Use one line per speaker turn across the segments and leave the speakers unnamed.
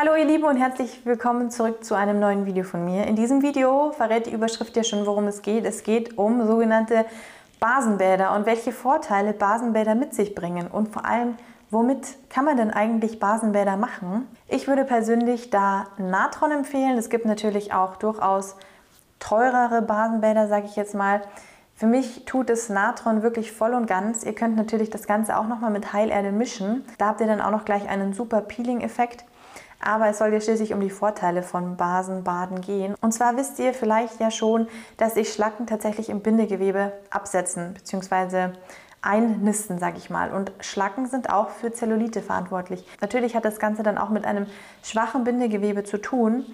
Hallo ihr Lieben und herzlich willkommen zurück zu einem neuen Video von mir. In diesem Video verrät die Überschrift ja schon, worum es geht. Es geht um sogenannte Basenbäder und welche Vorteile Basenbäder mit sich bringen und vor allem, womit kann man denn eigentlich Basenbäder machen? Ich würde persönlich da Natron empfehlen. Es gibt natürlich auch durchaus teurere Basenbäder, sage ich jetzt mal. Für mich tut es Natron wirklich voll und ganz. Ihr könnt natürlich das Ganze auch nochmal mit Heilerde mischen. Da habt ihr dann auch noch gleich einen super Peeling-Effekt. Aber es soll ja schließlich um die Vorteile von Basenbaden gehen. Und zwar wisst ihr vielleicht ja schon, dass sich Schlacken tatsächlich im Bindegewebe absetzen bzw. einnisten, sage ich mal. Und Schlacken sind auch für Zellulite verantwortlich. Natürlich hat das Ganze dann auch mit einem schwachen Bindegewebe zu tun,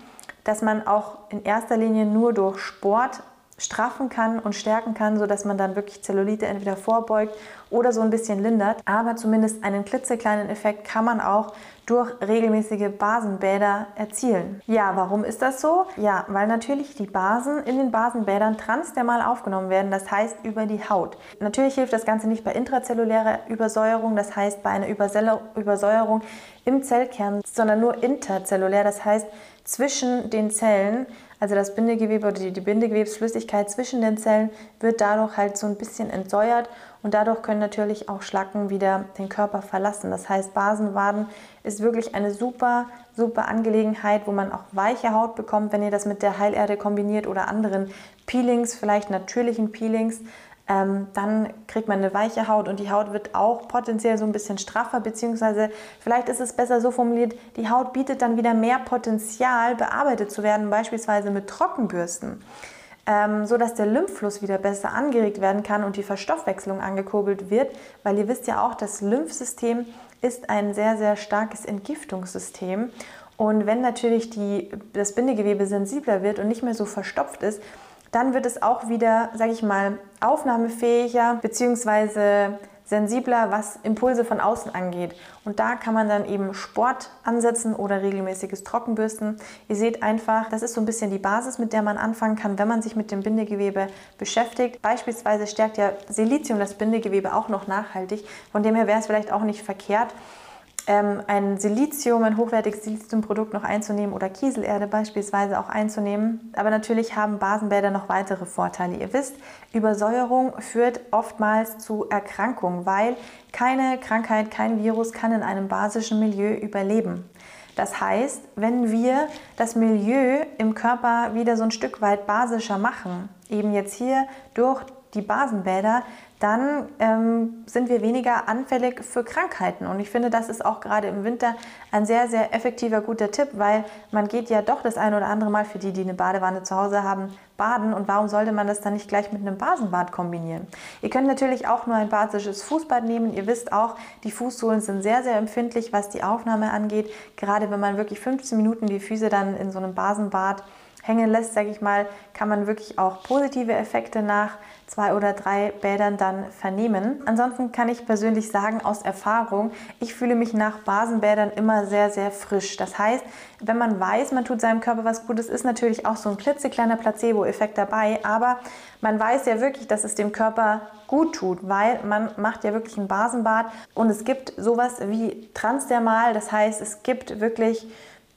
dass man auch in erster Linie nur durch Sport straffen kann und stärken kann, sodass man dann wirklich Zellulite entweder vorbeugt oder so ein bisschen lindert. Aber zumindest einen klitzekleinen Effekt kann man auch durch regelmäßige Basenbäder erzielen. Ja, warum ist das so? Ja, weil natürlich die Basen in den Basenbädern transdermal aufgenommen werden, das heißt über die Haut. Natürlich hilft das Ganze nicht bei intrazellulärer Übersäuerung, das heißt bei einer Übersäuerung im Zellkern, sondern nur interzellulär, das heißt zwischen den Zellen also das Bindegewebe oder die, die Bindegewebsflüssigkeit zwischen den Zellen wird dadurch halt so ein bisschen entsäuert und dadurch können natürlich auch Schlacken wieder den Körper verlassen. Das heißt, Basenwaden ist wirklich eine super, super Angelegenheit, wo man auch weiche Haut bekommt, wenn ihr das mit der Heilerde kombiniert oder anderen Peelings, vielleicht natürlichen Peelings ähm, dann kriegt man eine weiche Haut und die Haut wird auch potenziell so ein bisschen straffer, beziehungsweise vielleicht ist es besser so formuliert, die Haut bietet dann wieder mehr Potenzial, bearbeitet zu werden, beispielsweise mit Trockenbürsten, ähm, so der Lymphfluss wieder besser angeregt werden kann und die Verstoffwechslung angekurbelt wird, weil ihr wisst ja auch, das Lymphsystem ist ein sehr, sehr starkes Entgiftungssystem. Und wenn natürlich die, das Bindegewebe sensibler wird und nicht mehr so verstopft ist, dann wird es auch wieder, sage ich mal, aufnahmefähiger bzw. sensibler, was Impulse von außen angeht. Und da kann man dann eben Sport ansetzen oder regelmäßiges Trockenbürsten. Ihr seht einfach, das ist so ein bisschen die Basis, mit der man anfangen kann, wenn man sich mit dem Bindegewebe beschäftigt. Beispielsweise stärkt ja Silizium das Bindegewebe auch noch nachhaltig. Von dem her wäre es vielleicht auch nicht verkehrt, ähm, ein Silizium, ein hochwertiges Siliziumprodukt noch einzunehmen oder Kieselerde beispielsweise auch einzunehmen. Aber natürlich haben Basenbäder noch weitere Vorteile. Ihr wisst, Übersäuerung führt oftmals zu Erkrankungen, weil keine Krankheit, kein Virus kann in einem basischen Milieu überleben. Das heißt, wenn wir das Milieu im Körper wieder so ein Stück weit basischer machen, eben jetzt hier durch die Basenbäder, dann ähm, sind wir weniger anfällig für Krankheiten. Und ich finde, das ist auch gerade im Winter ein sehr, sehr effektiver, guter Tipp, weil man geht ja doch das eine oder andere Mal für die, die eine Badewanne zu Hause haben, baden. Und warum sollte man das dann nicht gleich mit einem Basenbad kombinieren? Ihr könnt natürlich auch nur ein basisches Fußbad nehmen. Ihr wisst auch, die Fußsohlen sind sehr, sehr empfindlich, was die Aufnahme angeht. Gerade wenn man wirklich 15 Minuten die Füße dann in so einem Basenbad hängen lässt, sage ich mal, kann man wirklich auch positive Effekte nach zwei oder drei Bädern dann vernehmen. Ansonsten kann ich persönlich sagen aus Erfahrung, ich fühle mich nach Basenbädern immer sehr, sehr frisch. Das heißt, wenn man weiß, man tut seinem Körper was Gutes, ist natürlich auch so ein klitzekleiner Placebo-Effekt dabei, aber man weiß ja wirklich, dass es dem Körper gut tut, weil man macht ja wirklich ein Basenbad und es gibt sowas wie Transdermal, das heißt, es gibt wirklich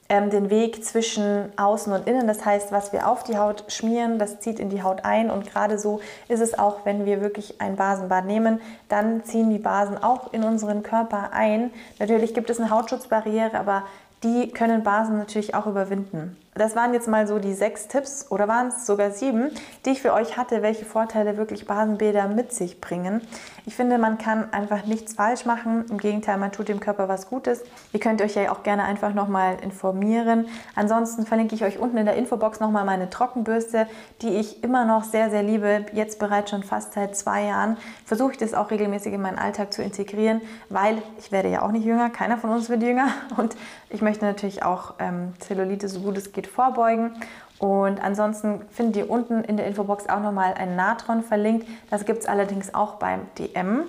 ähm, den Weg zwischen außen und innen. Das heißt, was wir auf die Haut schmieren, das zieht in die Haut ein. Und gerade so ist es auch, wenn wir wirklich ein Basenbad nehmen, dann ziehen die Basen auch in unseren Körper ein. Natürlich gibt es eine Hautschutzbarriere, aber die können Basen natürlich auch überwinden. Das waren jetzt mal so die sechs Tipps oder waren es sogar sieben, die ich für euch hatte, welche Vorteile wirklich Basenbäder mit sich bringen. Ich finde, man kann einfach nichts falsch machen. Im Gegenteil, man tut dem Körper was Gutes. Ihr könnt euch ja auch gerne einfach nochmal informieren. Ansonsten verlinke ich euch unten in der Infobox nochmal meine Trockenbürste, die ich immer noch sehr, sehr liebe. Jetzt bereits schon fast seit zwei Jahren versuche ich das auch regelmäßig in meinen Alltag zu integrieren, weil ich werde ja auch nicht jünger, keiner von uns wird jünger und ich möchte natürlich auch ähm, Zellulite so gut es geht vorbeugen. Und ansonsten findet ihr unten in der Infobox auch nochmal ein Natron verlinkt. Das gibt es allerdings auch beim DM.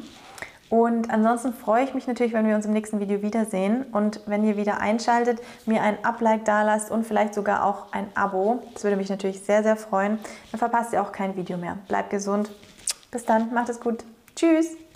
Und ansonsten freue ich mich natürlich, wenn wir uns im nächsten Video wiedersehen und wenn ihr wieder einschaltet, mir ein Up-Like da lasst und vielleicht sogar auch ein Abo. Das würde mich natürlich sehr, sehr freuen. Dann verpasst ihr auch kein Video mehr. Bleibt gesund. Bis dann, macht es gut. Tschüss.